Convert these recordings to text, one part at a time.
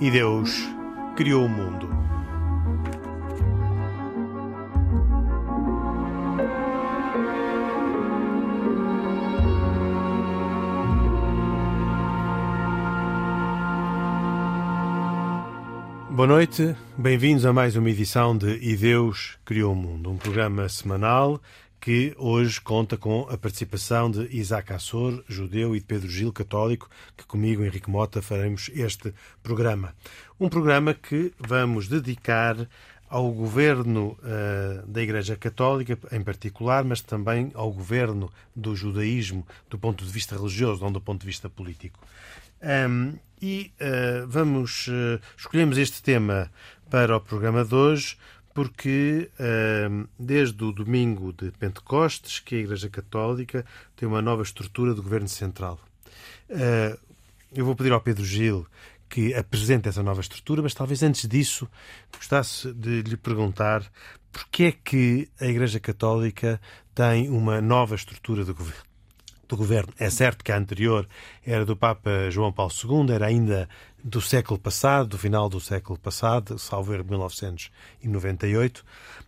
E Deus criou o mundo. Boa noite, bem-vindos a mais uma edição de E Deus Criou o Mundo, um programa semanal que hoje conta com a participação de Isaac Assor, judeu, e de Pedro Gil, católico, que comigo, Henrique Mota, faremos este programa. Um programa que vamos dedicar ao governo uh, da Igreja Católica, em particular, mas também ao governo do judaísmo do ponto de vista religioso, não do ponto de vista político. Um, e uh, vamos uh, escolhemos este tema para o programa de hoje porque desde o domingo de Pentecostes que a Igreja Católica tem uma nova estrutura de governo central. eu vou pedir ao Pedro Gil que apresente essa nova estrutura, mas talvez antes disso gostasse de lhe perguntar porque é que a Igreja Católica tem uma nova estrutura de governo do governo. É certo que a anterior era do Papa João Paulo II, era ainda do século passado, do final do século passado, salvo erro 1998,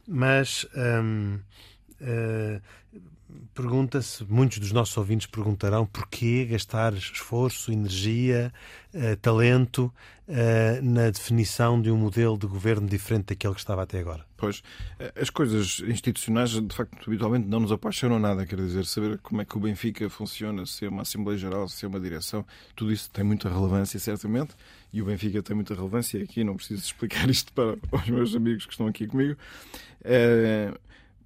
mas hum, uh, pergunta-se, muitos dos nossos ouvintes perguntarão porquê gastar esforço, energia, uh, talento uh, na definição de um modelo de governo diferente daquele que estava até agora. Pois, as coisas institucionais, de facto, habitualmente não nos apaixonam nada. Quer dizer, saber como é que o Benfica funciona, se é uma Assembleia Geral, se é uma direção, tudo isso tem muita relevância, certamente, e o Benfica tem muita relevância. Aqui não preciso explicar isto para os meus amigos que estão aqui comigo.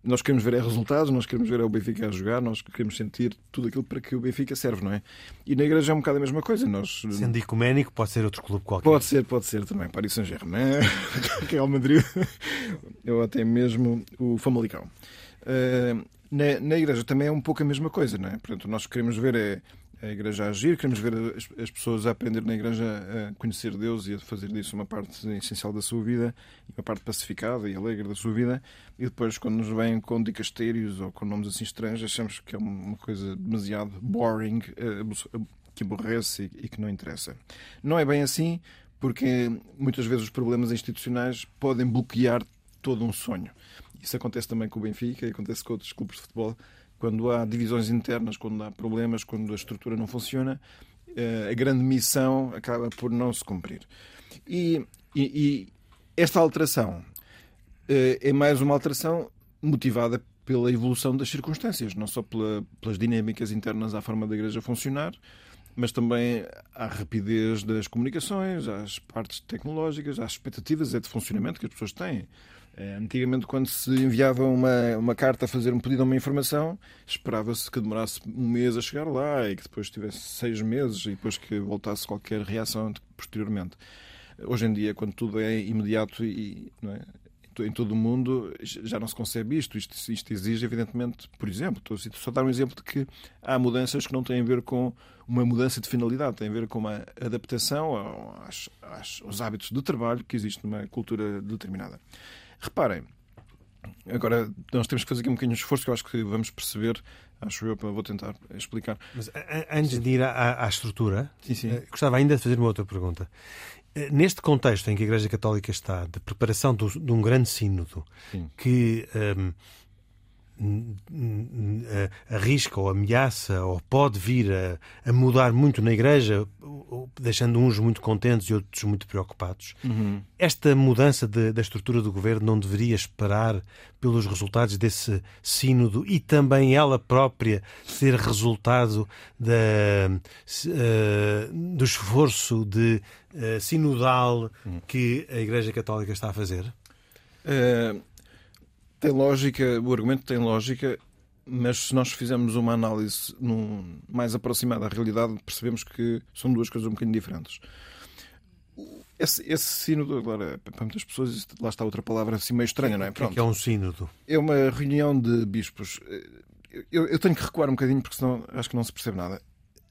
Nós queremos ver é resultados, nós queremos ver é o Benfica a jogar, nós queremos sentir tudo aquilo para que o Benfica serve, não é? E na igreja é um bocado a mesma coisa. Nós... Sendo ecuménico, pode ser outro clube qualquer. Pode ser, pode ser também. Paris Saint-Germain, Real Madrid, ou até mesmo o Famalicão. Uh, na, na igreja também é um pouco a mesma coisa, não é? Portanto, nós queremos ver é a igreja a agir, queremos ver as, as, pessoas a aprender na igreja a conhecer Deus e a fazer disso uma parte essencial da sua vida, uma parte pacificada e alegre da sua vida, e depois, quando nos vêm com dicastérios ou com nomes assim estranhos, achamos que é uma coisa demasiado boring, eh, que aborrece e que não interessa. Não é bem assim, porque muitas vezes os problemas institucionais podem bloquear todo um sonho. Isso acontece também com o Benfica e acontece com outros clubes de futebol quando há divisões internas, quando há problemas, quando a estrutura não funciona, eh, a grande missão acaba por não se cumprir. E, e, e esta alteração eh, é mais uma alteração motivada pela evolução das circunstâncias, não só pela, pelas dinâmicas internas à forma da Igreja funcionar, mas também à rapidez das comunicações, às partes tecnológicas, às expectativas de funcionamento que as pessoas têm. Eh, antigamente, quando se enviava uma, uma carta a fazer um pedido a uma informação, esperava-se que demorasse um mês a chegar lá e que depois tivesse seis meses e depois que voltasse qualquer reação posteriormente. Hoje em dia, quando tudo é imediato e é? em todo o mundo, já não se concebe isto. Isto, isto exige, evidentemente, por exemplo, estou só dar um exemplo de que há mudanças que não têm a ver com uma mudança de finalidade, têm a ver com uma adaptação aos, aos hábitos de trabalho que existe numa cultura determinada. Reparem, agora nós temos que fazer aqui um bocadinho de esforço que eu acho que vamos perceber. Acho eu, vou tentar explicar. Mas antes de ir à, à estrutura, sim, sim. Eh, gostava ainda de fazer uma outra pergunta. Eh, neste contexto em que a Igreja Católica está, de preparação do, de um grande sínodo, sim. que um, ehm, arrisca ou ameaça ou pode vir a, a, mudar muito na Igreja, deixando uns muito contentes e outros muito preocupados. Uhum. Esta mudança de, da estrutura do governo não deveria esperar pelos resultados desse sínodo e também ela própria ser resultado da, uh, do esforço de uh, sinodal uhum. que a Igreja Católica está a fazer? Uh tem lógica, o argumento tem lógica, mas se nós fizermos uma análise num, mais aproximada à realidade, percebemos que são duas coisas um bocadinho diferentes. Esse, esse sínodo, agora, para muitas pessoas, lá está outra palavra assim meio estranha, não é? Pronto. O que é um sínodo? É uma reunião de bispos. Eu, eu, tenho que recuar um bocadinho porque senão acho que não se percebe nada.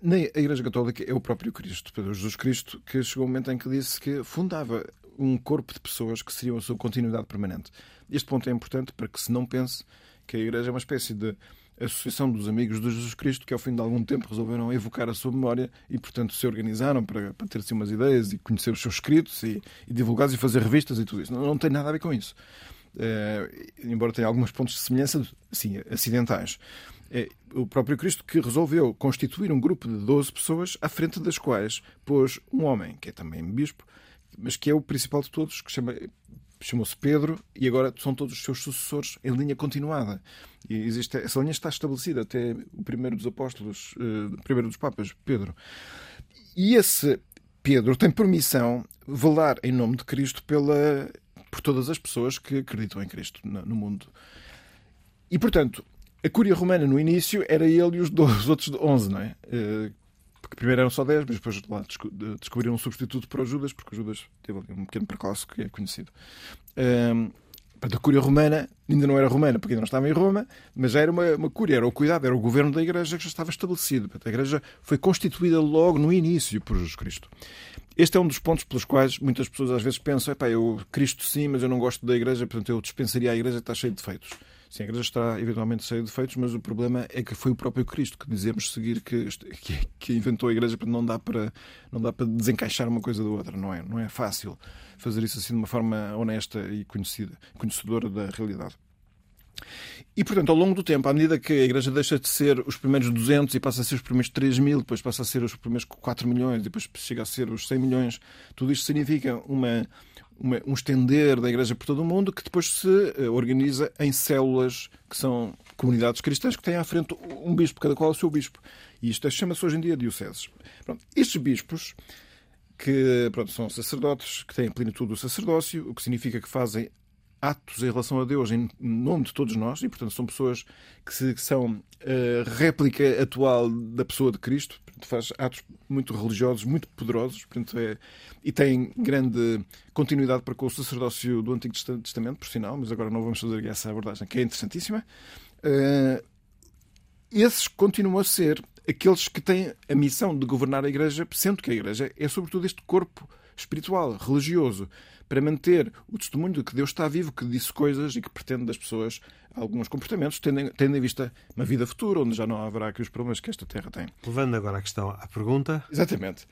Na Igreja Católica é o próprio Cristo, Pedro Jesus Cristo, que chegou um momento em que disse que fundava um corpo de pessoas que seriam a sua continuidade permanente. Este ponto é importante para que se não pense que a Igreja é uma espécie de Associação dos Amigos de Jesus Cristo, que ao fim de algum tempo resolveram evocar a sua memória e, portanto, se organizaram para, para ter assim umas ideias e conhecer os seus escritos e, e divulgá-los e fazer revistas e tudo isso. Não, não tem nada a ver com isso. Uh, embora tenha alguns pontos de semelhança assim, acidentais. É o próprio Cristo que resolveu constituir um grupo de 12 pessoas à frente das quais pôs um homem, que é também bispo, mas que é o principal de todos, que chama, chamou-se Pedro e agora são todos os seus sucessores em linha continuada. E existe, essa linha está estabelecida até o primeiro dos apóstolos, uh, primeiro dos papas, Pedro. E esse Pedro tem permissão velar em nome de Cristo pela, por todas as pessoas que acreditam em Cristo no mundo. E, portanto, a Cúria Romana no início era ele e os, os outros 11, não é? Primeiro eram só 10, mas depois lá descobriram um substituto para o Judas, porque o Judas teve ali um pequeno percalço que é conhecido. Um, a Cúria Romana ainda não era romana, porque ainda não estava em Roma, mas já era uma, uma cúria, era o cuidado, era o governo da Igreja que já estava estabelecido. A Igreja foi constituída logo no início por Jesus Cristo. Este é um dos pontos pelos quais muitas pessoas às vezes pensam: eu Cristo sim, mas eu não gosto da Igreja, portanto eu dispensaria a Igreja, está cheia de defeitos. Sim, a Igreja está eventualmente cheia de defeitos, mas o problema é que foi o próprio Cristo que dizemos seguir que, que, que inventou a Igreja, não dá para não dá para desencaixar uma coisa da outra, não é? Não é fácil fazer isso assim de uma forma honesta e conhecida, conhecedora da realidade. E, portanto, ao longo do tempo, à medida que a Igreja deixa de ser os primeiros 200 e passa a ser os primeiros 3 mil, depois passa a ser os primeiros 4 milhões, depois chega a ser os 100 milhões, tudo isto significa uma, uma, um estender da Igreja por todo o mundo que depois se uh, organiza em células que são comunidades cristãs que têm à frente um bispo, cada qual o seu bispo. E isto chama-se hoje em dia dioceses. Pronto, estes bispos, que pronto, são sacerdotes, que têm plenitude do sacerdócio, o que significa que fazem atos em relação a Deus em nome de todos nós, e portanto são pessoas que, se, que são a réplica atual da pessoa de Cristo, portanto, faz atos muito religiosos, muito poderosos, portanto, é, e tem grande continuidade para com o sacerdócio do Antigo Testamento, por sinal, mas agora não vamos fazer essa abordagem, que é interessantíssima. Uh, esses continuam a ser aqueles que têm a missão de governar a Igreja, sendo que a Igreja é sobretudo este corpo espiritual, religioso, para manter o testemunho de que Deus está vivo, que disse coisas e que pretende das pessoas alguns comportamentos, tendo, em vista uma vida futura, onde já não haverá aqui os problemas que esta terra tem. Levando agora a questão à pergunta. Exatamente.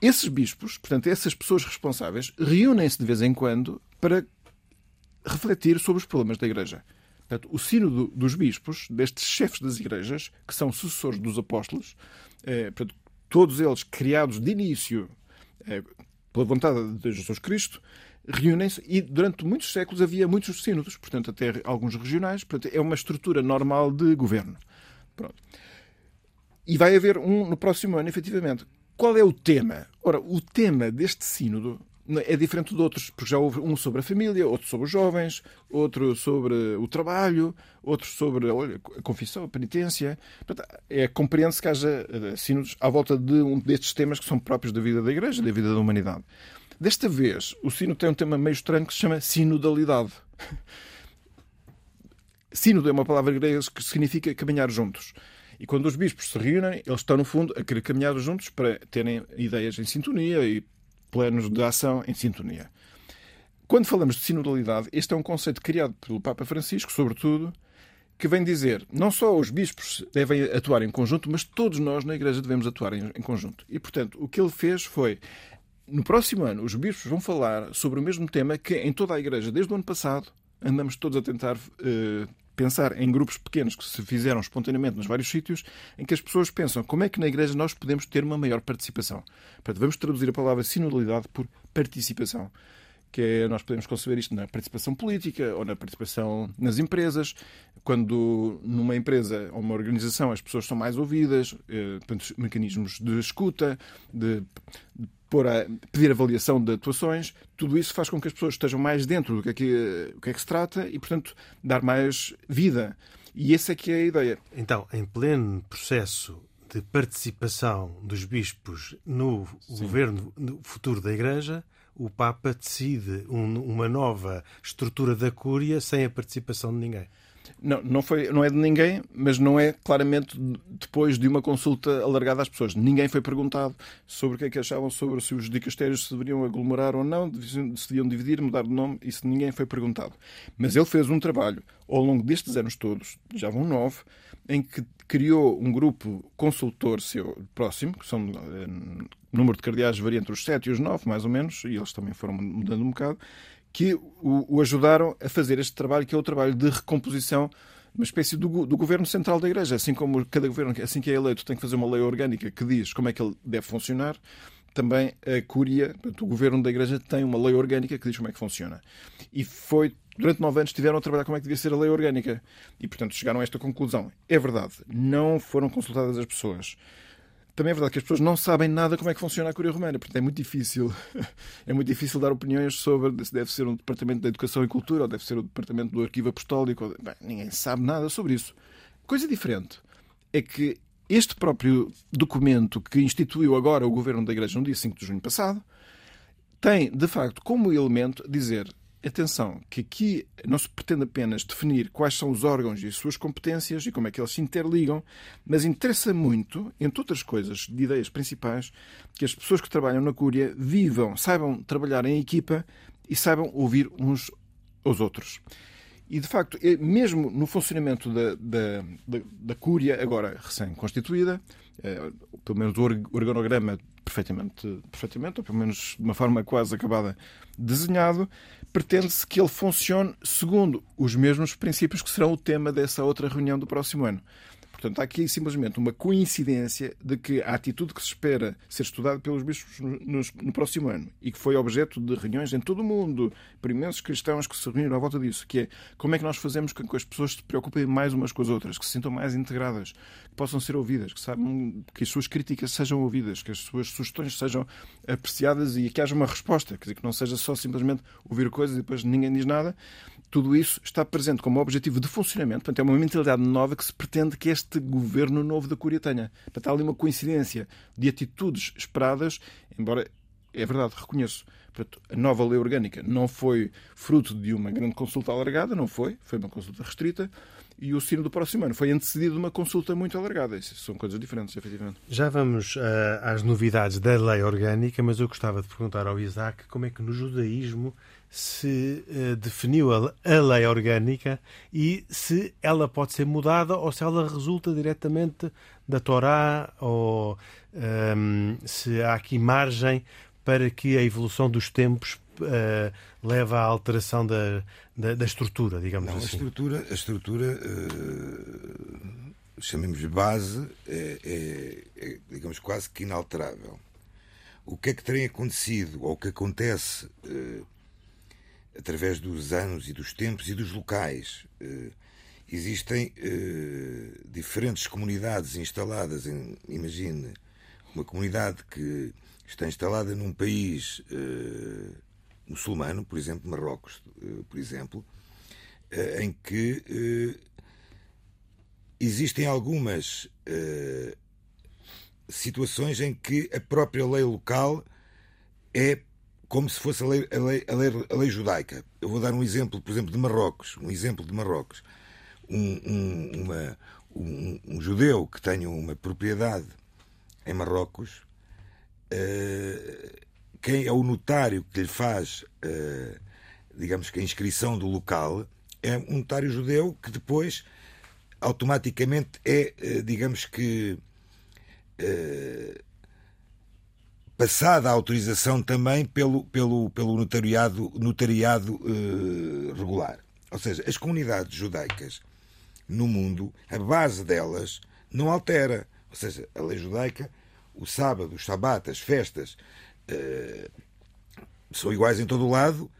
Esses bispos, portanto, essas pessoas responsáveis, reúnem-se de vez em quando para refletir sobre os problemas da Igreja. Portanto, o sino dos bispos, destes chefes das igrejas, que são sucessores dos apóstolos, eh, portanto, todos eles criados de início eh, pela vontade de Jesus Cristo, reúnem-se e durante muitos séculos havia muitos sínodos, portanto, até alguns regionais. Portanto, é uma estrutura normal de governo. Pronto. E vai haver um no próximo ano, efetivamente. Qual é o tema? Ora, o tema deste sínodo é diferente de outros, porque já houve um sobre a família, outro sobre os jovens, outro sobre o trabalho, outro sobre olha, a confissão, a penitência. É, compreende-se que haja eh, sínodos à volta de um destes temas que são próprios da vida da Igreja, da vida da humanidade. Desta vez, o sino tem um tema meio estranho que se chama sinodalidade. Sínodo é uma palavra grega que significa caminhar juntos. E quando os bispos se reúnem, eles estão, no fundo, a querer caminhar juntos para terem ideias em sintonia e planos de ação em sintonia. Quando falamos de sinodalidade, este é um conceito criado pelo Papa Francisco, sobretudo, que vem dizer não só os bispos devem atuar em conjunto, mas todos nós na Igreja devemos atuar em, conjunto. E, portanto, o que ele fez foi no próximo ano, os bispos vão falar sobre o mesmo tema que em toda a Igreja, desde o ano passado, andamos todos a tentar uh, pensar em grupos pequenos que se fizeram espontaneamente nos vários sítios, em que as pessoas pensam como é que na Igreja nós podemos ter uma maior participação. Portanto, vamos traduzir a palavra sinodalidade por participação que é, nós podemos conceber isto na participação política ou na participação nas empresas. Quando numa empresa ou uma organização as pessoas são mais ouvidas, eh, mecanismos de escuta, de, de pôr a, pedir avaliação de atuações, tudo isso faz com que as pessoas estejam mais dentro do que é que, o que, é que se trata e, portanto, dar mais vida. E essa é que é a ideia. Então, em pleno processo de participação dos bispos no Sim. governo futuro da Igreja, o Papa decide um, uma nova estrutura da Cúria sem a participação de ninguém. Não, não, foi, não é de ninguém, mas não é claramente depois de uma consulta alargada às pessoas. Ninguém foi perguntado sobre o que é que achavam sobre se os dicastérios se deveriam aglomerar ou não, se deviam dividir, mudar de nome, isso ninguém foi perguntado. Mas ele fez um trabalho ao longo destes anos todos, já vão nove, em que criou um grupo consultor seu próximo, que são eh, número de cardeais varia entre os sete e os nove, mais ou menos, e eles também foram mudando um bocado, que o, o, ajudaram a fazer este trabalho, que é o trabalho de recomposição, uma espécie do, do, governo central da Igreja. Assim como cada governo, assim que é eleito, tem que fazer uma lei orgânica que diz como é que ele deve funcionar, também a Cúria, o governo da Igreja, tem uma lei orgânica que diz como é que funciona. E foi durante nove anos tiveram a trabalhar como é que devia ser a lei orgânica. E, portanto, chegaram a esta conclusão. É verdade, não foram consultadas as pessoas também é verdade que as pessoas não sabem nada como é que funciona a Curia Romana, portanto é muito difícil, é muito difícil dar opiniões sobre se deve ser um departamento da Educação e Cultura ou deve ser o departamento do Arquivo Apostólico. Bem, ninguém sabe nada sobre isso. Coisa diferente é que este próprio documento que instituiu agora o governo da Igreja no dia 5 de junho passado tem, de facto, como elemento dizer Atenção, que aqui não se pretende apenas definir quais são os órgãos e as suas competências e como é que eles se interligam, mas interessa muito, entre outras coisas, de ideias principais, que as pessoas que trabalham na Cúria vivam, saibam trabalhar em equipa e saibam ouvir uns aos outros. E, de facto, é mesmo no funcionamento da, da, da, da Cúria, agora recém-constituída, é, pelo menos o organograma perfeitamente, perfeitamente, ou pelo menos de uma forma quase acabada, desenhado, pretende-se que ele funcione segundo os mesmos princípios que serão o tema dessa outra reunião do próximo ano. Portanto, há aqui simplesmente uma coincidência de que a atitude que se espera ser estudada pelos bispos no, no, próximo ano e que foi objeto de reuniões em todo o mundo, por imensos cristãos que se reuniram à volta disso, que é como é que nós fazemos com que as pessoas se preocupem mais umas com as outras, que se sintam mais integradas, que possam ser ouvidas, que sabem que as suas críticas sejam ouvidas, que as suas sugestões sejam apreciadas e que haja uma resposta, quer dizer, que não seja só simplesmente ouvir coisas e depois ninguém diz nada, tudo isso está presente como objetivo de funcionamento. Portanto, é uma mentalidade nova que se pretende que este governo novo da Cúria tenha. Portanto, há ali uma coincidência de atitudes esperadas, embora é verdade, reconheço. A nova lei orgânica não foi fruto de uma grande consulta alargada, não foi, foi uma consulta restrita, e o sino do próximo ano foi antecedido de uma consulta muito alargada. Isso são coisas diferentes, efetivamente. Já vamos uh, às novidades da lei orgânica, mas eu gostava de perguntar ao Isaac como é que no judaísmo se uh, definiu a, a, lei orgânica e se ela pode ser mudada ou se ela resulta diretamente da Torá ou um, ehm, se há aqui margem para que a evolução dos tempos uh, leva à alteração da, da, da estrutura, digamos Não, assim. A estrutura, a estrutura uh, chamemos de base, é, é, é, digamos, quase que inalterável. O que é que tem acontecido, ou o que acontece uh, através dos anos e dos tempos e dos locais? Existem diferentes comunidades instaladas em, imagine, uma comunidade que está instalada num país muçulmano, por exemplo, Marrocos, eh, por exemplo, eh, em que eh, existem algumas situações em que a própria lei local é como se fosse a lei, a lei, a lei, a lei judaica. Eu vou dar um exemplo, por exemplo, de Marrocos. Um exemplo de Marrocos. Um, um, uma, um, um judeu que tenha uma propriedade em Marrocos quem é o notário que lhe faz, uh, digamos que a inscrição do local, é um notário judeu que depois automaticamente é, uh, digamos que, passada a autorização também pelo, pelo, pelo notariado, notariado regular. Ou seja, as comunidades judaicas no mundo, a base delas não altera. Ou seja, a lei judaica, o sábado, o shabat, as festas, uh, são iguais em todo o lado,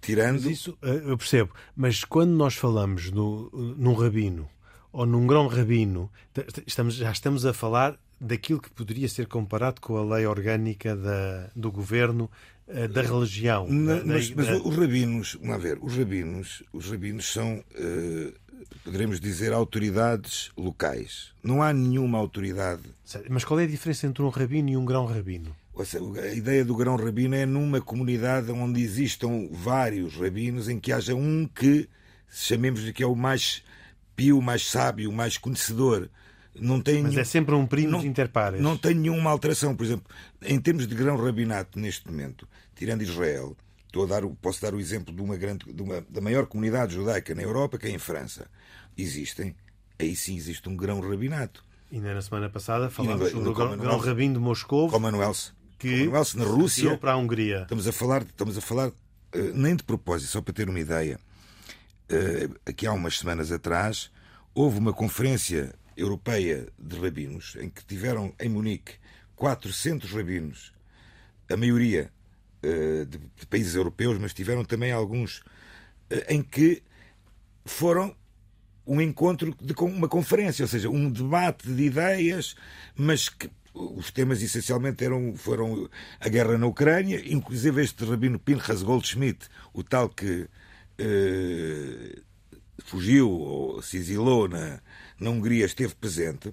tirando. Mas isso eh, eu percebo, mas quando nós falamos no, num rabino ou num grão rabino, estamos, já estamos a falar daquilo que poderia ser comparado com a lei orgânica da, do governo eh, da religião. Não, da, mas, mas os rabinos, vamos ver, os rabinos, os rabinos são, uh, poderemos dizer, autoridades locais. Não há nenhuma autoridade. Mas qual é a diferença entre um rabino e um grão rabino? A ideia do grão rabino é numa comunidade onde existam vários rabinos, em que haja um que chamemos de que é o mais pio, mais sábio, mais conhecedor. Não tem Mas nenhum- é sempre um primo não, inter pares. não tem nenhuma alteração. Por exemplo, em termos de grão rabinato neste momento, tirando Israel, estou a dar, posso dar o exemplo de uma grande, de uma- da maior comunidade judaica na Europa, que é em França. Existem, aí sim existe um grão rabinato. Ainda na semana passada falámos sobre o grão, rabino de Moscou Commonwealth, que Commonwealth na Rússia. para a Hungria. Estamos a falar, estamos a falar eh, nem de propósito, só para ter uma ideia. Eh, aqui há umas semanas atrás houve uma conferência europeia de rabinos em que tiveram em Munique 400 rabinos, a maioria de, de países europeus, mas tiveram também alguns eh, em que foram um encontro de uma conferência, ou seja, um debate de ideias, mas que os temas essencialmente eram, foram a guerra na Ucrânia, inclusive este rabino Pinchas Goldschmidt, o tal que eh, fugiu ou se exilou na, na Hungria, esteve presente.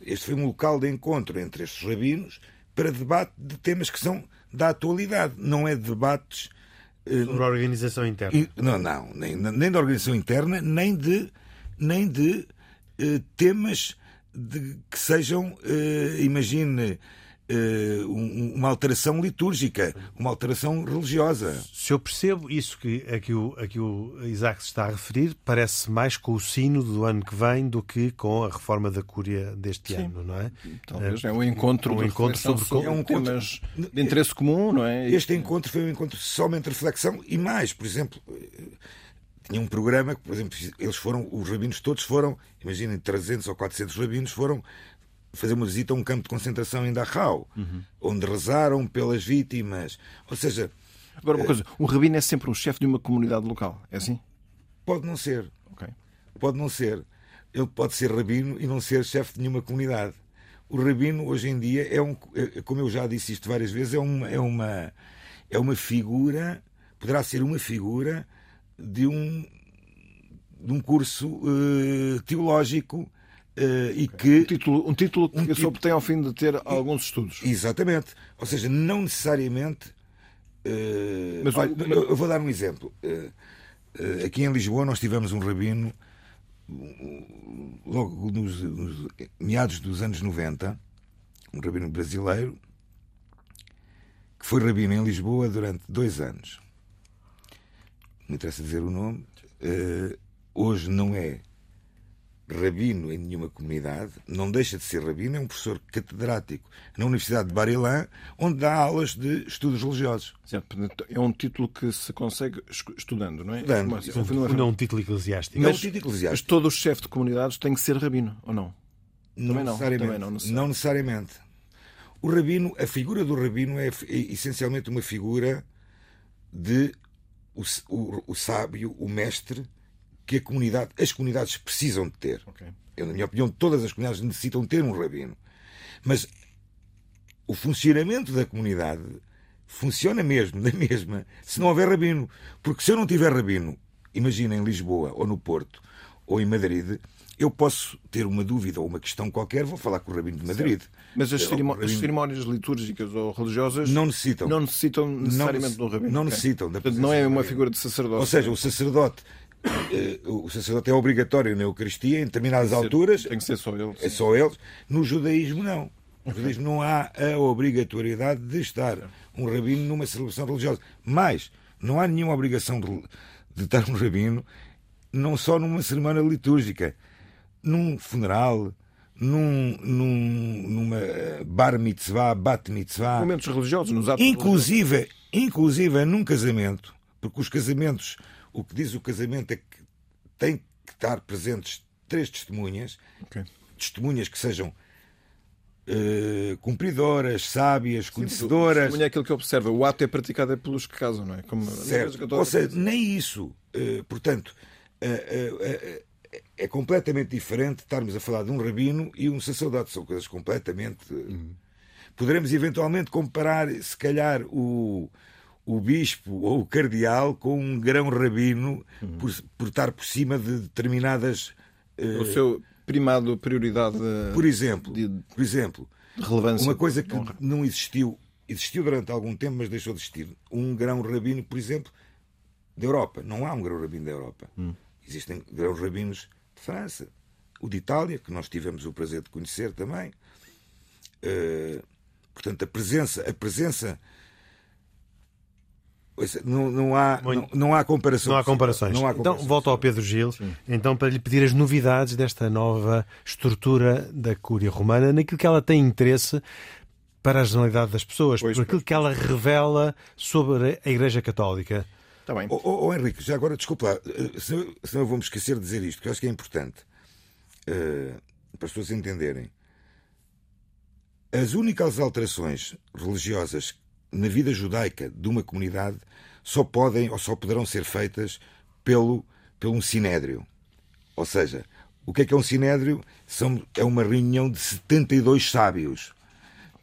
Este foi um local de encontro entre estes rabinos para debate de temas que são da atualidade, não é debates Sobre a organização interna. Não, não, nem, nem da organização interna, nem de, nem de eh, temas de, que sejam, eh, imagine, eh, uma alteração litúrgica, uma alteração religiosa. Se eu percebo isso que a que o, a que o Isaac se está a referir, parece mais com o sino do ano que vem do que com a reforma da Cúria deste ano, não é? Talvez é um encontro, um de encontro sobre- é um encontro- temas de interesse comum, não é? Este encontro foi um encontro somente de reflexão e mais, por exemplo, eh, tinha um programa que, por exemplo, eles foram, os rabinos todos foram, imaginem, 300 ou 400 rabinos foram fazer uma visita a um campo de concentração em Dachau, onde rezaram pelas vítimas. Ou seja, Agora, uma coisa, o rabino é sempre um chefe de uma comunidade local, é assim? pode não ser, Ok. pode não ser. Ele pode ser rabino e não ser chefe de nenhuma comunidade. O rabino, hoje em dia, é um, é- como eu já disse isto várias vezes, é uma, é uma, é uma figura, poderá ser uma figura de um, de um curso eh, teológico eh, e que. Um título, um título que Um pessoa tem ao fim de ter alguns estudos. Exatamente. Ou seja, não necessariamente. eh, Mas olha, eu, eu vou dar um exemplo. Eh, aqui em Lisboa nós tivemos um rabino logo nos, nos meados dos anos 90, um rabino brasileiro, que foi rabino em Lisboa durante dois anos. Não me interessa dizer o nome. Hoje não é rabino em nenhuma comunidade, não deixa de ser rabino, é um professor catedrático na Universidade de Bar-Ilan, onde dá aulas de estudos religiosos. Certo, é um título que se consegue estudando, não é? Estudando. Um fenómeno- Não é um título eclesiástico. Não, Mas- um título Mas eclesiástico. todo o chefe de comunidades tem que ser rabino, ou não? Também não, necessariamente. também não necessariamente. Não necessariamente. O rabino, a figura do rabino é, é essencialmente uma figura de o, o- o sábio, o mestre, que a comunidade, as comunidades precisam de ter. Ok. Eu, na minha opinião, todas as comunidades necessitam ter um rabino. Mas o funcionamento da comunidade funciona mesmo, da mesma, se não houver rabino. Porque se eu não tiver rabino, imagina em Lisboa, ou no Porto, ou em Madrid, eu posso ter uma dúvida ou uma questão qualquer, vou falar com o rabino de Madrid. Mas as, cerimó- com o as rabino- cerimónias litúrgicas ou religiosas Não necessitam. não necessitam necessariamente nece- de um rabino. não necessitam da Portanto, não é do uma rabino. figura de sacerdócio. Ou seja, o sacerdote, o sacerdote é obrigatório na Eucaristia, em determinadas alturas, Tem que ser só ele. É só eles. No judaísmo, não. No judaísmo não há a obrigatoriedade de estar um rabino numa celebração religiosa. Mas não há nenhuma obrigação de, de estar um rabino não só numa cerimónia litúrgica, num funeral, num, num, numa bar mitzvah, bat mitzvah. Momentos religiosos, nos atos religiosos. Inclusive, inclusive num casamento, porque os casamentos, o que diz o casamento é que tem que estar presentes três testemunhas, Ok. testemunhas que sejam eh, cumpridoras, sábias, O conhecedoras. testemunho é aquilo que observa. O ato é praticado é pelos que casam, não é? Como Certo. Ou seja, nem isso. Eh, portanto, eh, é completamente diferente estarmos a falar de um rabino e um sacerdote. São coisas completamente. eh, Poderemos eventualmente comparar, se calhar, o, o bispo ou o cardeal com um grão rabino por, por estar por cima de determinadas. eh, o seu primado, prioridade por exemplo, de, por exemplo, relevância. uma coisa que não existiu, existiu durante algum tempo, mas deixou de existir. Um grão rabino, por exemplo, da Europa. Não há um grão rabino da Europa. Hum. Existem grãos rabinos de França, o de Itália, que nós tivemos o prazer de conhecer também. Uh, portanto, a presença, a presença não, não, há, não, não, há comparações. Não há comparações. Não há então, comparações. Então, volto ao Pedro Gil, Sim. então, para lhe pedir as novidades desta nova estrutura da Cúria Romana, naquilo que ela tem interesse para a generalidade das pessoas, pois, por aquilo pois. que ela revela sobre a Igreja Católica. Está bem. Oh, oh, oh, Henrique, já agora, desculpa, eh, senão, senão eu vou-me esquecer de dizer isto, que eu acho que é importante uh, para as pessoas entenderem. As únicas alterações religiosas na vida judaica de uma comunidade só podem ou só poderão ser feitas pelo, pelo um sinédrio. Ou seja, o que é que é um sinédrio? São, é uma reunião de 72 sábios.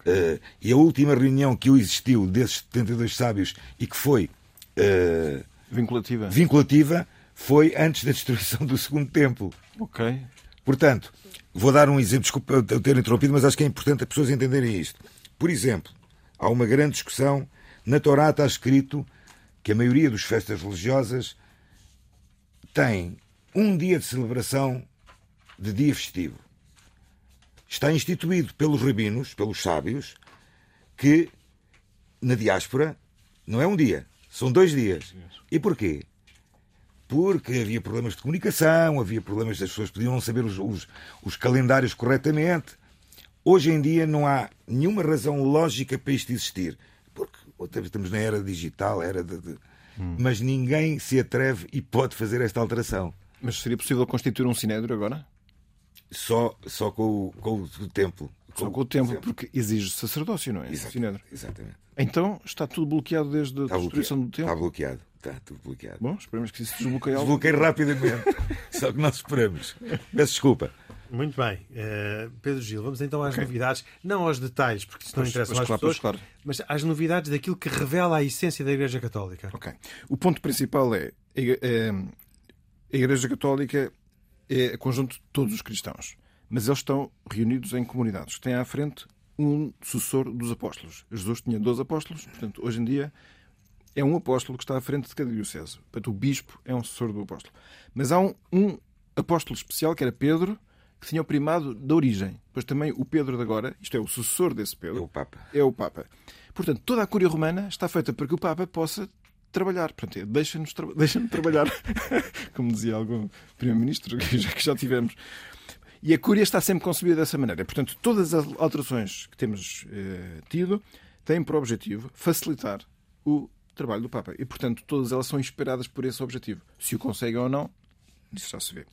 Uh, e a última reunião que existiu desses 72 sábios e que foi uh, vinculativa. vinculativa foi antes da destruição do segundo templo. Ok. Portanto, vou dar um exemplo, desculpa eu ter interrompido, mas acho que é importante as pessoas entenderem isto. Por exemplo, há uma grande discussão. Na Torá está escrito que a maioria das festas religiosas tem um dia de celebração de dia festivo. Está instituído pelos rabinos, pelos sábios, que na diáspora não é um dia, são dois dias. E porquê? Porque havia problemas de comunicação, havia problemas, as pessoas podiam não saber os, os, os calendários corretamente. Hoje em dia não há nenhuma razão lógica para isto existir. Porque estamos na era digital, era de, de... Hum. mas ninguém se atreve e pode fazer esta alteração. Mas seria possível constituir um sinédrio agora? Só, só com, o, com o templo. Só com o templo, porque exige sacerdócio, não é? Exatamente. Exatamente. Então está tudo bloqueado desde a está destruição do templo? Está bloqueado. Está tudo bloqueado. Bom, esperemos que isso se desbloqueie algo. Desbloqueie rapidamente. Só que nós esperamos. Peço desculpa. Muito bem. Uh, Pedro Gil, vamos então às okay. novidades, não aos detalhes, porque isso não interessa às claro, pessoas, claro. mas às novidades daquilo que revela a essência da Igreja Católica. Ok. O ponto principal é, é, é a Igreja Católica é conjunto de todos os cristãos, mas eles estão reunidos em comunidades. Tem à frente um sucessor dos apóstolos. Jesus tinha 12 apóstolos, portanto, hoje em dia é um apóstolo que está à frente de cada diocese. Portanto, o bispo é um sucessor do apóstolo. Mas há um, um apóstolo especial, que era Pedro, que tinha o primado da origem. Depois também o Pedro de agora, isto é, o sucessor desse Pedro. É o Papa. É o Papa. Portanto, toda a Cúria Romana está feita para que o Papa possa trabalhar. Portanto, é, deixa-nos tra deixa trabalhar. Como dizia algum Primeiro-Ministro que já, que já tivemos. E a Cúria está sempre concebida dessa maneira. Portanto, todas as alterações que temos eh, tido têm por objetivo facilitar o trabalho do Papa. E, portanto, todas elas são inspiradas por esse objetivo. Se o conseguem ou não, isso já se vê.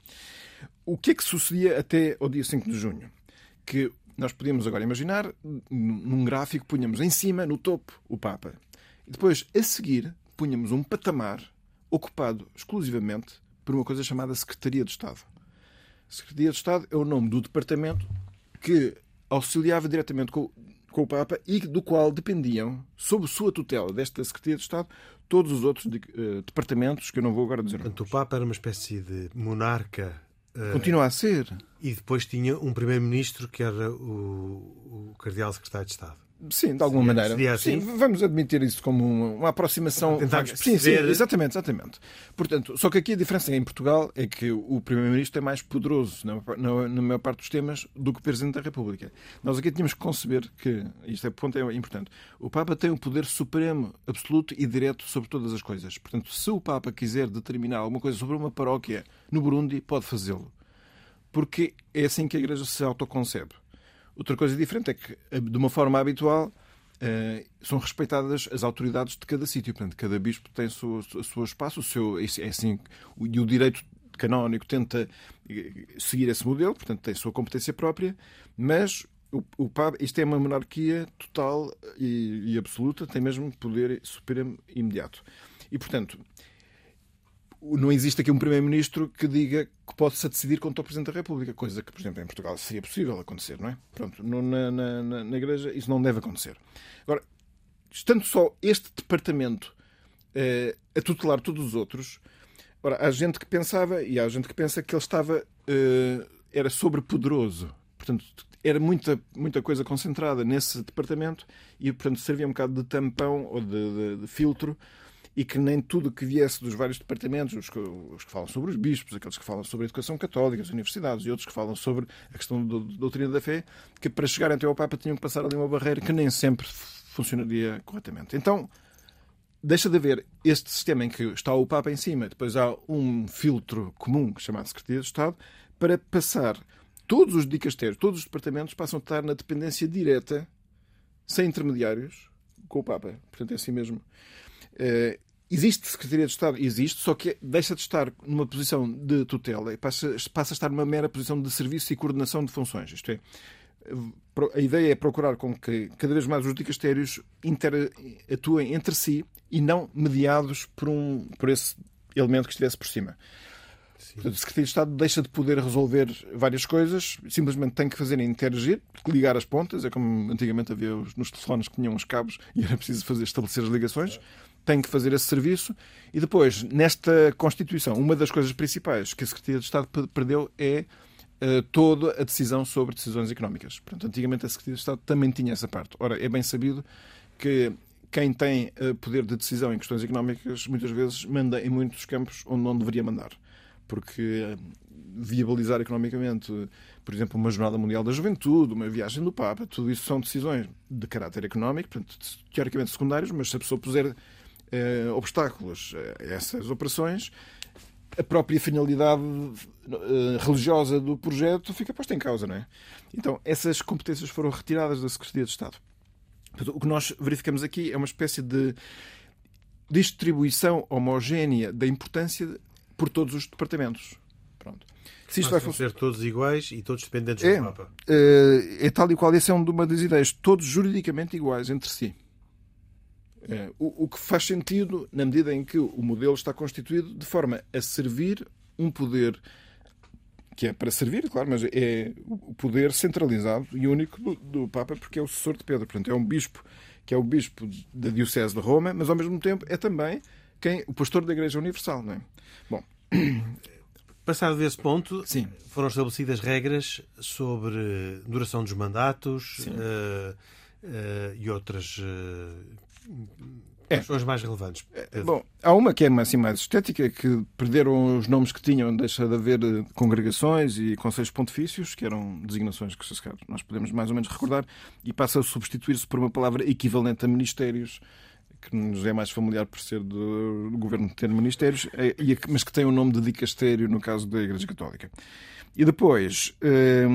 O que é que sucedia até ao dia 5 de junho? Que nós podíamos agora imaginar, num gráfico, punhamos em cima, no topo, o Papa. E depois, a seguir, punhamos um patamar ocupado exclusivamente por uma coisa chamada Secretaria de Estado. Secretaria de Estado é o nome do departamento que auxiliava diretamente com com o Papa e do qual dependiam, sob sua tutela desta Secretaria de Estado, todos os outros de, uh, departamentos que eu não vou agora dizer. Portanto, o Papa era uma espécie de monarca. Uh, Continua a ser. E depois tinha um primeiro-ministro que era o, o Cardeal Secretário de Estado. Sim, de alguma seria, maneira. Seria assim? Sim, vamos admitir isso como uma, uma aproximação. Perceber... Sim, sim, exatamente, exatamente. Portanto, só que aqui a diferença em Portugal é que o Primeiro-Ministro é mais poderoso na, na, na, maior parte dos temas do que o Presidente da República. Nós aqui tínhamos que conceber que, isto é ponto é importante, o Papa tem um poder supremo, absoluto e direto sobre todas as coisas. Portanto, se o Papa quiser determinar alguma coisa sobre uma paróquia no Burundi, pode fazê-lo. Porque é assim que a Igreja se autoconcebe. Outra coisa diferente é que, de uma forma habitual, Uh, são respeitadas as autoridades de cada sítio. Portanto, cada bispo tem o seu, espaço, o seu, é assim, e o direito canónico tenta eh, seguir esse modelo, portanto, tem a sua competência própria, mas o, o Papa, isto é uma monarquia total e, e absoluta, tem mesmo poder supremo imediato. E, portanto, não existe aqui um Primeiro-Ministro que diga que pode-se decidir contra o Presidente da República, coisa que, por exemplo, em Portugal seria possível acontecer, não é? Pronto, na, na, na Igreja isso não deve acontecer. Agora, estando só este departamento eh, a tutelar todos os outros, ora, há gente que pensava, e há gente que pensa que ele estava, eh, era sobrepoderoso. Portanto, era muita, muita coisa concentrada nesse departamento e, portanto, servia um bocado de tampão ou de, de, de filtro e que nem tudo que viesse dos vários departamentos, os que, os que, falam sobre os bispos, aqueles que falam sobre a educação católica, as universidades e outros que falam sobre a questão da doutrina da fé, que para chegarem até ao Papa tinham que passar ali uma barreira que nem sempre funcionaria corretamente. Então, deixa de haver este sistema em que está o Papa em cima, depois há um filtro comum chamado Secretaria de Estado, para passar todos os dicastérios, todos os departamentos passam a estar na dependência direta, sem intermediários, com o Papa. Portanto, é assim mesmo. Uh, Existe Secretaria de Estado? Existe, só que deixa de estar numa posição de tutela e passa, passa a estar numa mera posição de serviço e coordenação de funções. Isto é, a ideia é procurar com que cada vez mais os dicastérios inter, atuem entre si e não mediados por, um, por esse elemento que estivesse por cima. Portanto, o Secretaria de Estado deixa de poder resolver várias coisas, simplesmente tem que fazer interagir, ligar as pontas, é como antigamente havia nos telefones que tinham os cabos e era preciso fazer estabelecer as ligações tem que fazer esse serviço. E depois, nesta Constituição, uma das coisas principais que a Secretaria de Estado perdeu é uh, toda a decisão sobre decisões económicas. Portanto, antigamente a Secretaria de Estado também tinha essa parte. Ora, é bem sabido que quem tem uh, poder de decisão em questões económicas muitas vezes manda em muitos campos onde não deveria mandar. Porque uh, viabilizar economicamente, por exemplo, uma Jornada Mundial da Juventude, uma viagem do Papa, tudo isso são decisões de caráter económico, portanto, teoricamente secundários, mas se a pessoa puser eh, obstáculos a essas operações, a própria finalidade eh, religiosa do projeto fica posta em causa, não é? Então, essas competências foram retiradas da Secretaria de Estado. O que nós verificamos aqui é uma espécie de distribuição homogénea da importância por todos os departamentos. Pronto. Se isto Mas vai ser todos iguais e todos dependentes é, do Papa. É, é tal e qual, essa é uma das ideias. Todos juridicamente iguais entre si. É, o, o que faz sentido na medida em que o modelo está constituído de forma a servir um poder que é para servir, claro, mas é o poder centralizado e único do, do, Papa, porque é o sucessor de Pedro. Portanto, é um bispo que é o bispo da Diocese de Roma, mas ao mesmo tempo é também quem o pastor da Igreja Universal, não é? Bom. Passado desse ponto, Sim. foram estabelecidas regras sobre duração dos mandatos uh, uh, e outras uh, é. As mais relevantes. Pedro. Bom, há uma que é assim, mais estética, que perderam os nomes que tinham, deixa de haver eh, congregações e conselhos pontifícios, que eram designações que nós podemos mais ou menos recordar, e passa a substituir-se por uma palavra equivalente a ministérios, que nos é mais familiar por ser do, governo ter ministérios, eh, mas que tem o nome de dicastério no caso da Igreja Católica. E depois, eh,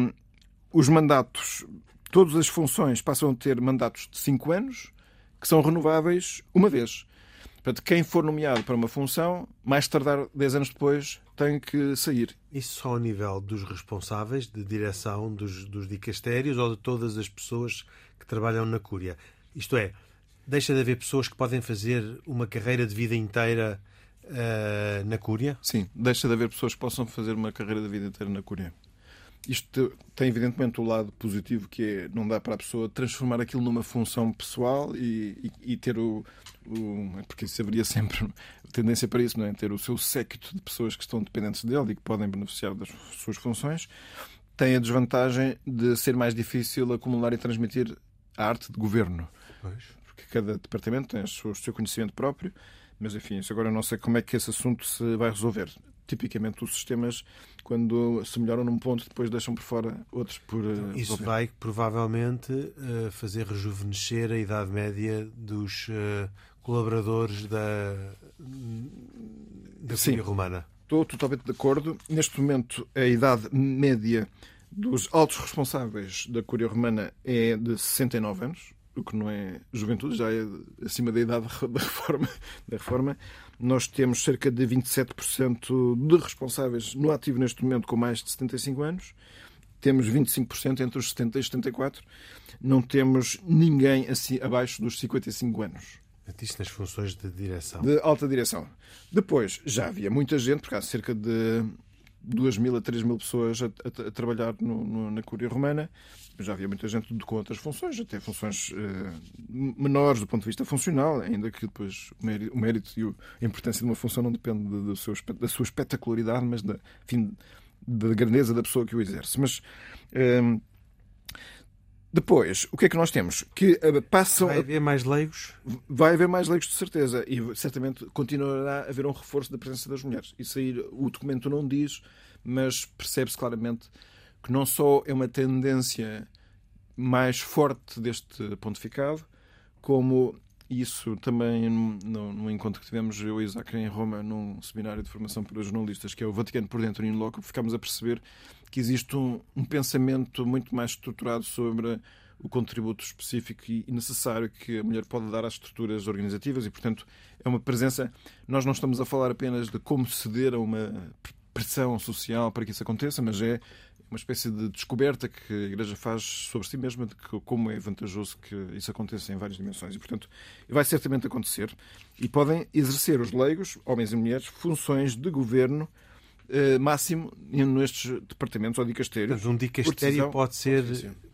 os mandatos, todas as funções passam a ter mandatos de 5 anos, que são renováveis uma vez. Portanto, quem for nomeado para uma função, mais tardar 10 anos depois, tem que sair. Isso só ao nível dos responsáveis de direção dos, dos dicastérios ou de todas as pessoas que trabalham na Cúria? Isto é, deixa de haver pessoas que podem fazer uma carreira de vida inteira uh, na Cúria? Sim, deixa de haver pessoas que possam fazer uma carreira de vida inteira na Cúria. Isto tem evidentemente o lado positivo que é não dá para a pessoa transformar aquilo numa função pessoal e, e, e ter o, o, porque isso haveria sempre tendência para isso, não é? Ter o seu séquito de pessoas que estão dependentes dele e que podem beneficiar das suas funções. Tem a desvantagem de ser mais difícil acumular e transmitir a arte de governo. Pois. Porque cada departamento tem o seu conhecimento próprio, mas enfim, isso agora não sei como é que esse assunto se vai resolver tipicamente os sistemas, quando se melhoram num ponto, depois deixam por fora outros por. Uh, Isso vai provavelmente uh, fazer rejuvenescer a idade média dos uh, colaboradores da, da Sim, Romana. Estou totalmente de acordo. Neste momento, a idade média dos altos responsáveis da Cúria Romana é de 69 anos, o que não é juventude, já é acima da idade da reforma. Da reforma. Nós temos cerca de 27% de responsáveis no ativo neste momento com mais de 75 anos. Temos 25% entre os 70 e 74. Não temos ninguém assim, abaixo dos 55 anos. Isto nas funções de direção. De alta direção. Depois, já havia muita gente, porque há cerca de 2 mil a 3 mil pessoas a, a, a trabalhar no, no, na Cúria Romana. Já havia muita gente com outras funções, até funções uh, menores do ponto de vista funcional, ainda que depois o mérito, o mérito e a importância de uma função não depende do seu, da sua espetacularidade, mas da, enfim, da grandeza da pessoa que o exerce. Mas uh, Depois, o que é que nós temos? Que uh, passam. Vai haver mais leigos? Vai haver mais leigos, de certeza. E certamente continuará a haver um reforço da presença das mulheres. Isso aí o documento não diz, mas percebe-se claramente que não só é uma tendência mais forte deste pontificado, como isso também no, encontro que tivemos eu e Isaac em Roma, num seminário de formação para jornalistas, que é o Vaticano por Dentro e in Loco, ficámos a perceber que existe um, um pensamento muito mais estruturado sobre o contributo específico e necessário que a mulher pode dar às estruturas organizativas e, portanto, é uma presença. Nós não estamos a falar apenas de como ceder a uma pressão social para que isso aconteça, mas é uma espécie de descoberta que a Igreja faz sobre si mesma de que, como é vantajoso que isso aconteça em várias dimensões. E, portanto, vai certamente acontecer. E podem exercer os leigos, homens e mulheres, funções de governo eh, máximo nestes departamentos ou dicastérios. Mas um dicastério pode ser,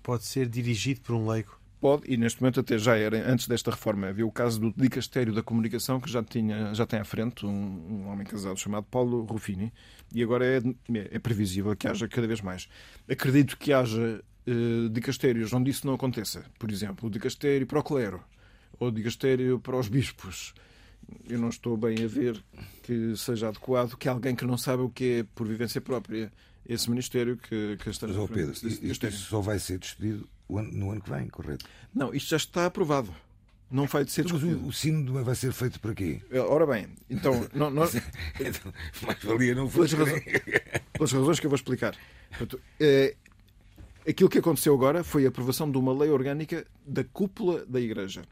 pode ser dirigido por um leigo? Pode, e neste momento até já era, antes desta reforma, havia o caso do Dicastério da Comunicação, que já, tinha, já tem à frente um, um homem casado chamado Paulo Ruffini, e agora é, é, previsível que haja cada vez mais. Acredito que haja uh, dicastérios onde isso não aconteça. Por exemplo, o dicastério para o clero, ou o dicastério para os bispos, eu não estou bem a ver que seja adequado que alguém que não sabe o que é por vivência própria esse ministério que, que está Mas, oh Pedro, isto, isto só vai ser discutido no ano que vem, correto? Não, isto já está aprovado. Não vai ser então, discutido. Mas o, sínodo vai ser feito para quê? Eh, ora bem, então... Não, não... então mais valia não pelas, razões, pelas razões que eu vou explicar. Portanto, é, aquilo que aconteceu agora foi a aprovação de uma lei orgânica da cúpula da Igreja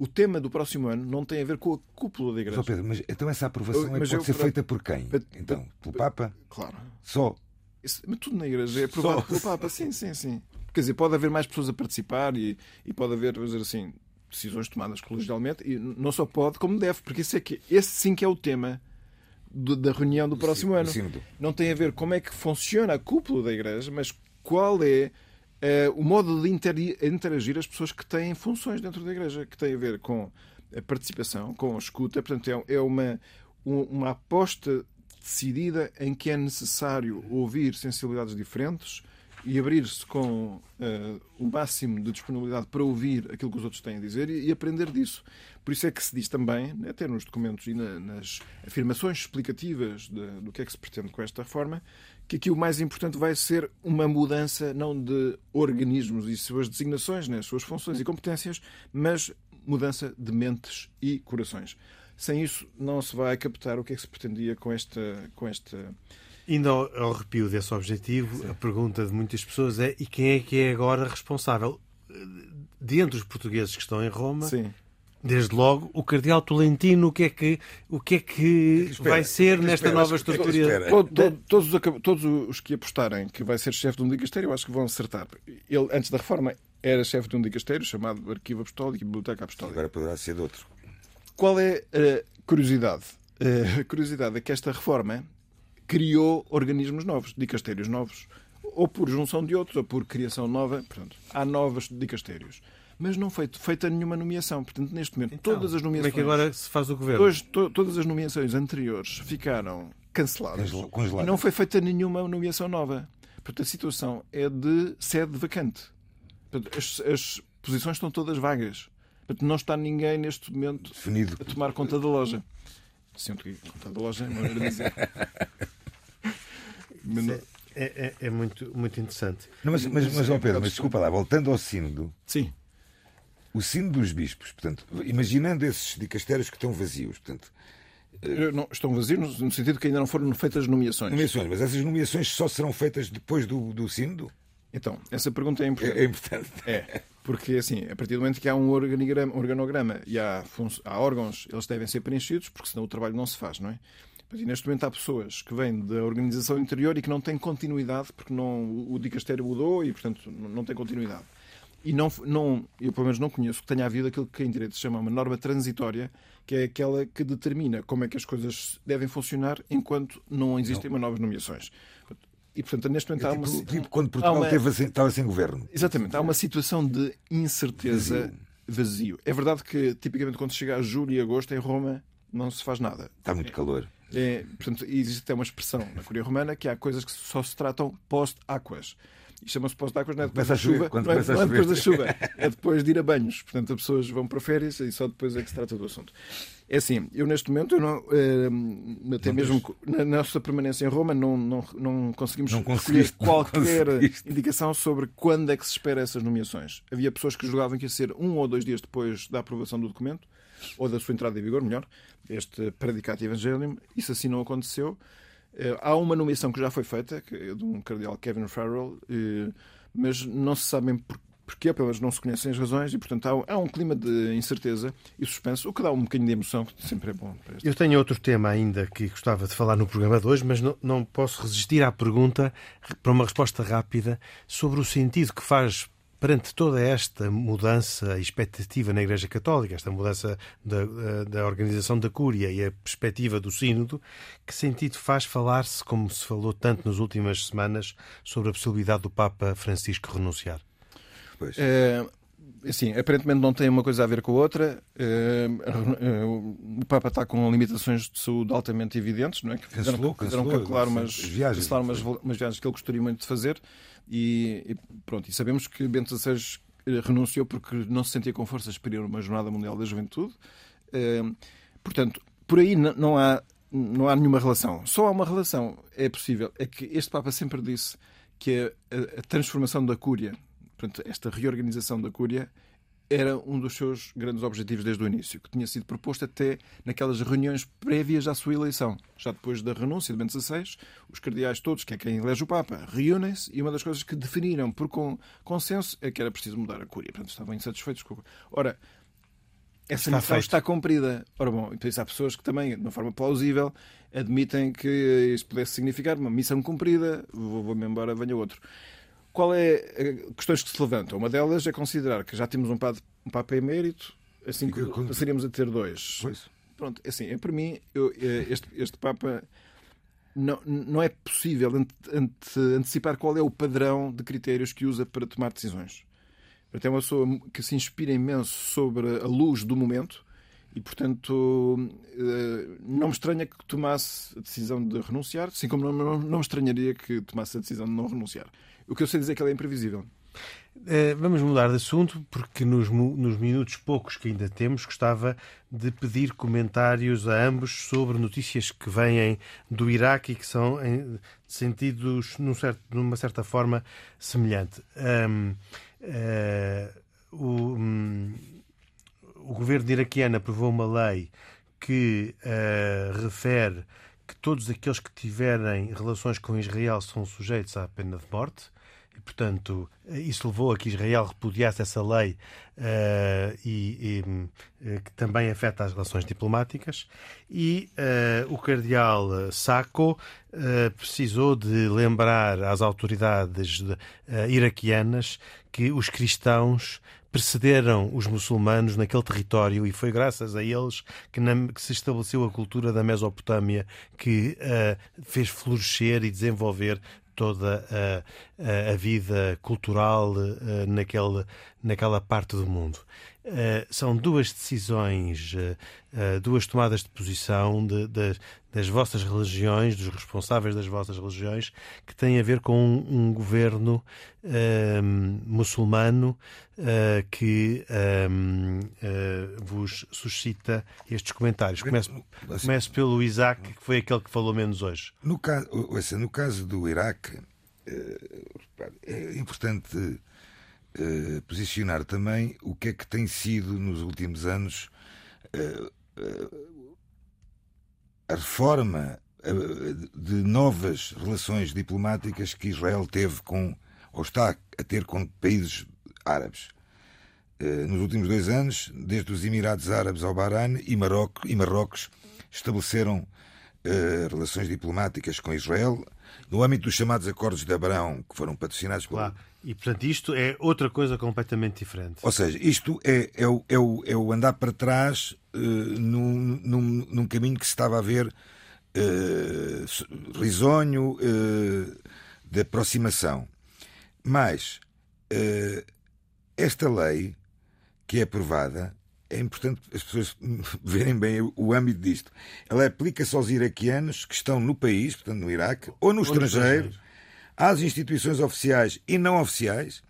o tema do próximo ano não tem a ver com a cúpula da Igreja. Só Pedro, mas então essa aprovação eu, é pode eu, ser feita por quem? então, pelo Papa? Claro. Só? Isso, mas tudo na Igreja é aprovado Só. pelo Papa, sim, sim, sim. Quer dizer, pode haver mais pessoas a participar e, e pode haver, vamos dizer assim, decisões tomadas colegialmente e não só pode, como deve, porque esse, é que, esse sim que é o tema do, da reunião do próximo sim, ano. Sim. Não tem a ver como é que funciona a cúpula da Igreja, mas qual é uh, o modo de interagir as pessoas que têm funções dentro da Igreja, que tem a ver com a participação, com a escuta. Portanto, é, é uma, uma aposta decidida em que é necessário ouvir sensibilidades diferentes e abrir-se com uh, o máximo de disponibilidade para ouvir aquilo que os outros têm a dizer e, e, aprender disso. Por isso é que se diz também, até nos documentos e na, nas afirmações explicativas de, do que é que se pretende com esta reforma, que aqui o mais importante vai ser uma mudança não de organismos e suas designações, né, suas funções e competências, mas mudança de mentes e corações. Sem isso, não se vai captar o que é que se pretendia com esta. Com esta... Indo ao, ao arrepio desse objetivo, Sim. a pergunta de muitas pessoas é: e quem é que é agora responsável? De entre os portugueses que estão em Roma, Sim. Desde logo, o Cardeal Tolentino, o que é que, o que, é que espera, vai ser espera, nesta espera, nova estrutura? Todos, todos, os que apostarem que vai ser chefe de um dicastério, acho que vão acertar. Ele, antes da reforma, era chefe de um dicastério chamado Arquivo Apostólico e Biblioteca Apostólica. Agora poderá ser de outro. Qual é a curiosidade? A curiosidade é que esta reforma criou organismos novos, dicastérios novos, ou por junção de outros, ou por criação nova. Portanto, há novos dicastérios mas não foi feita nenhuma nomeação. Portanto, neste momento, então, todas as nomeações. Como é que agora se faz o governo? to, todas as nomeações anteriores ficaram canceladas. E não foi feita nenhuma nomeação nova. Portanto, a situação é de sede vacante. Portanto, as, as posições estão todas vagas. Portanto, não está ninguém neste momento Definido. a tomar conta da loja. Sinto que conta da loja não era dizer. É, é, é, muito, muito interessante. Não, mas, mas, mas, mas, Pedro, mas desculpa lá, voltando ao sínodo. Sim o sino dos bispos. Portanto, imaginando esses dicastérios que estão vazios, portanto, não, estão vazios no sentido que ainda não foram feitas nomeações. Nomeações, mas essas nomeações só serão feitas depois do, do sínodo? Então, essa pergunta é importante. É, é importante. É, porque assim, a partir do momento que há um organograma, organograma e há, há órgãos, eles devem ser preenchidos, porque senão o trabalho não se faz, não é? E neste momento há pessoas que vêm da organização interior e que não têm continuidade, porque não, o dicastério mudou e, portanto, não tem continuidade. E não, não, eu pelo menos não conheço que tenha havido aquilo que em direito se chama uma norma transitória, que é aquela que determina como é que as coisas devem funcionar enquanto não existem não. novas nomeações. E, portanto, neste momento é há tipo, uma. Tipo quando Portugal uma... teve, estava sem governo. Exatamente, há uma situação de incerteza vazio. vazio. É verdade que, tipicamente, quando chega a julho e agosto em Roma, não se faz nada. Está muito calor. É, portanto, existe até uma expressão na Curia Romana que há coisas que só se tratam post-aquas. E chama-se pós-Dacos não é depois da chuva. Não é, não é depois da chuva, é depois de ir a banhos. Portanto, as pessoas vão para férias e só depois é que se trata do assunto. É assim, eu neste momento, eu não, uh, até não mesmo na nossa permanência em Roma, não, não, não conseguimos não qualquer indicação sobre quando é que se espera essas nomeações. Havia pessoas que julgavam que ia ser um ou dois dias depois da aprovação do documento, ou da sua entrada em vigor, melhor, este Predicato Evangelium. Isso assim não aconteceu. Uh, há uma nomeação que já foi feita, é de um cardeal Kevin Farrell, uh, mas não se sabem por porque pelo menos não se conhecem as razões e, portanto, há, um clima de incerteza e suspense, o que dá um bocadinho de emoção, que sempre é bom. Eu tenho outro tema ainda que gostava de falar no programa de hoje, mas não posso resistir à pergunta, para uma resposta rápida, sobre o sentido que faz perante toda esta mudança e expectativa na Igreja Católica, esta mudança da, da, organização da Cúria e a perspectiva do Sínodo, que sentido faz falar-se, como se falou tanto nas últimas semanas, sobre a possibilidade do Papa Francisco renunciar? Pois. É, assim, aparentemente não tem uma coisa a ver com a outra. É, o Papa está com limitações de saúde altamente evidentes, não é? que fizeram, cancelou, fizeram cancelou, calcular umas, viagens, cancelar umas, umas viagens que ele gostaria muito de fazer. E, e pronto, e sabemos que Bento XVI renunciou porque não se sentia com forças para ir a uma Jornada Mundial da Juventude. Portanto, por aí não há, não há nenhuma relação. Só há uma relação, é possível, é que este Papa sempre disse que a, a transformação da Cúria Portanto, esta reorganização da Cúria era um dos seus grandes objetivos desde o início, que tinha sido proposto até naquelas reuniões prévias à sua eleição. Já depois da renúncia de Bento XVI, os cardeais todos, que é quem elege o Papa, reúnem-se e uma das coisas que definiram por consenso é que era preciso mudar a Cúria. Portanto, estavam insatisfeitos com a Ora, essa está missão feito. está cumprida. Ora bom, então há pessoas que também, de uma forma plausível, admitem que isto pudesse significar uma missão cumprida, vou-me embora, venha outro. Qual é a questões que se levantam? Uma delas é considerar que já temos um Papa, um papa emérito, assim que passaríamos a ter dois. Pois. Pronto, é assim, é para mim, eu, é, este, este Papa não, não é possível ante, ante, antecipar qual é o padrão de critérios que usa para tomar decisões. É uma pessoa que se inspira imenso sobre a luz do momento e, portanto, eh, não me estranha que tomasse a decisão de renunciar, assim como não, não, não me estranharia que tomasse a decisão de não renunciar. O que eu sei dizer é que ele é imprevisível. Eh, vamos mudar de assunto, porque nos, nos, minutos poucos que ainda temos, gostava de pedir comentários a ambos sobre notícias que vêm do Iraque e que são em sentidos, num certo, numa certa forma, semelhante. Um, uh, eh, o, um, o governo iraquiano aprovou uma lei que uh, refere que todos aqueles que tiverem relações com Israel são sujeitos à pena de morte portanto, isso levou a que Israel repudiasse essa lei uh, e, e uh, que também afeta as relações diplomáticas. E uh, o cardeal Sacco precisou de lembrar às autoridades iraquianas que os cristãos precederam os muçulmanos naquele território e foi graças a eles que, na, que se estabeleceu a cultura da Mesopotâmia que uh, fez florescer e desenvolver toda a, a, vida cultural uh, naquele, naquela parte do mundo. Uh, são duas decisões, uh, duas tomadas de posição de, de, das vossas religiões, dos responsáveis das vossas religiões, que têm a ver com um, um governo muçulmano que vos suscita estes comentários. Começo, começo pelo Isaac, que foi aquele que falou menos hoje. No caso, no caso do Iraque, é importante uh, posicionar também o que é que tem sido nos últimos anos uh, uh, a reforma de novas relações diplomáticas que Israel teve com, ou está a ter com países árabes. Nos últimos dois anos, desde os Emirados Árabes ao Bahrein e, e Marrocos estabeleceram relações diplomáticas com Israel, no âmbito dos chamados Acordos de Abraão, que foram patrocinados. Claro. E, portanto, isto é outra coisa completamente diferente. Ou seja, isto é, é, o, é, o, é o andar para trás uh, num, num, num, caminho que se estava a ver uh, risonho uh, de aproximação. Mas uh, esta lei que é aprovada é importante as pessoas verem bem o âmbito disto. Ela aplica-se aos iraquianos que estão no país, portanto no Iraque, ou no ou estrangeiro, às instituições oficiais e não oficiais,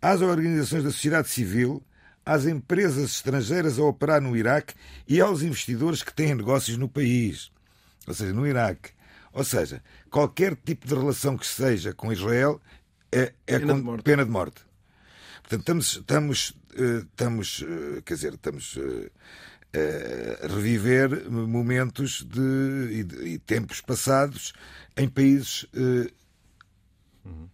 às organizações da sociedade civil, às empresas estrangeiras a operar no Iraque e aos investidores que têm negócios no país, ou seja, no Iraque. Ou seja, qualquer tipo de relação que seja com Israel é, é Pena com de morte. pena de morte. Portanto, estamos, estamos, eh, estamos eh, quer dizer, estamos eh, a reviver momentos de, e, de- e tempos passados em países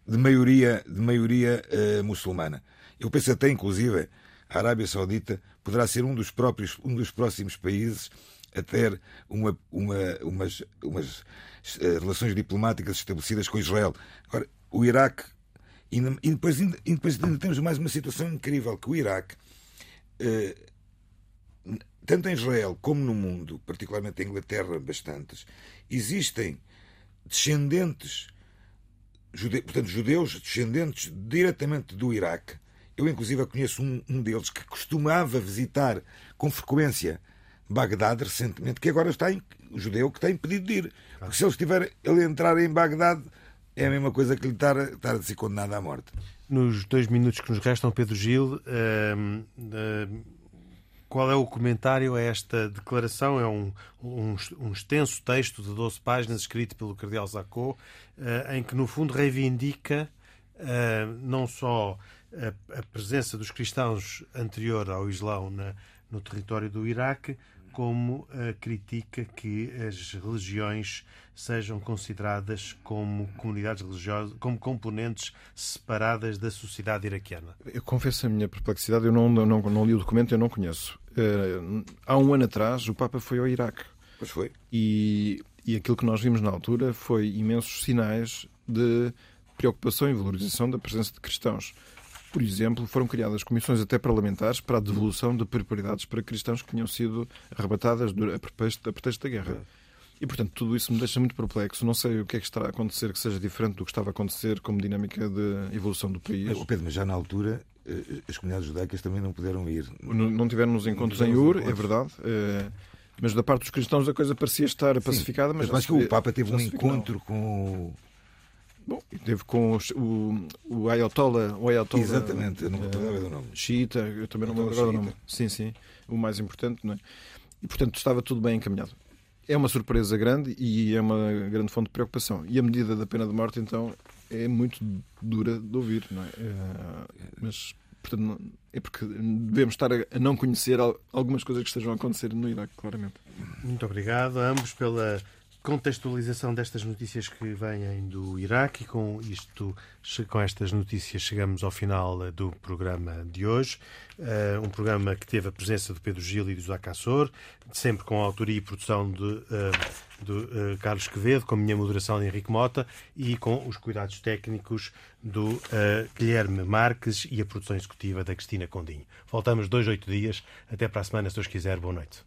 de maioria, de maioria eh, muçulmana. Eu penso até, inclusive, a Arábia Saudita poderá ser um dos próprios, um dos próximos países a ter uma, uma, umas, umas eh, relações diplomáticas estabelecidas com Israel. Agora, o Iraque e, e depois, ainda, e depois ainda temos mais uma situação incrível que o Iraque eh, tanto em Israel como no mundo, particularmente em Inglaterra, bastantes, existem descendentes, jude- portanto, judeus descendentes diretamente do Iraque. Eu, inclusive, conheço um, um deles que costumava visitar com frequência Bagdade recentemente, que agora está em, judeu que está impedido de ir. Porque se ele estiver ele entrar em Bagdade, é a mesma coisa que lhe estar, estar a ser condenado à morte. Nos dois minutos que nos restam, Pedro Gil, hum, hum, qual é o comentário a esta declaração? É um, um, um extenso texto de 12 páginas escrito pelo Cardeal Zacó, eh, em que, no fundo, reivindica eh, não só a, a presença dos cristãos anterior ao Islão na- no território do Iraque, como eh, critica que as religiões sejam consideradas como comunidades religiosas, como componentes separadas da sociedade iraquiana. Eu confesso a minha perplexidade, eu não, não, não li o documento, eu não conheço. Eh, há um ano atrás, o Papa foi ao Iraque Pois foi. e, e aquilo que nós vimos na altura foi imensos sinais de preocupação e valorização da presença de cristãos. Por exemplo, foram criadas comissões até parlamentares para a devolução de propriedades para cristãos que tinham sido arrebatadas a pretexto, a pretexto da guerra. E, portanto, tudo isso me deixa muito perplexo. Não sei o que é que estará a acontecer que seja diferente do que estava a acontecer como dinâmica de evolução do país. Mas, Pedro, mas já na altura eh, as comunidades judaicas também não puderam ir. Não não tiveram nos encontros em Ur, os é verdade. eh, Mas da parte dos cristãos a coisa parecia estar pacificada. Mas Mas se que o Papa teve um que não. encontro com. Bom, teve com os- o, o Ayatollah, o Ayatollah Exatamente, eu não me recordava do nome. Xiita, eu também não me lembro do nome. Sim, sim, o mais importante, não é? E portanto estava tudo bem encaminhado. É uma surpresa grande e é uma grande fonte de preocupação. E a medida da pena de morte, então, é muito dura de ouvir, não é? Eh, Mas, portanto, não- é porque devemos estar a a não conhecer al- algumas coisas que estejam a acontecer no Iraque, claramente. Muito obrigado a ambos pela contextualização destas notícias que vêm do Iraque e com isto, com estas notícias chegamos ao final eh, do programa de hoje. Eh, um programa que teve a presença do Pedro Gil e do José Cassor, sempre com a autoria e produção de, eh, do eh, Carlos Quevedo, com a minha moderação de Henrique Mota e com os cuidados técnicos do Guilherme Marques e a produção executiva da Cristina Condinho. Voltamos dois, oito dias. Até para a semana, se Deus quiser. Boa noite.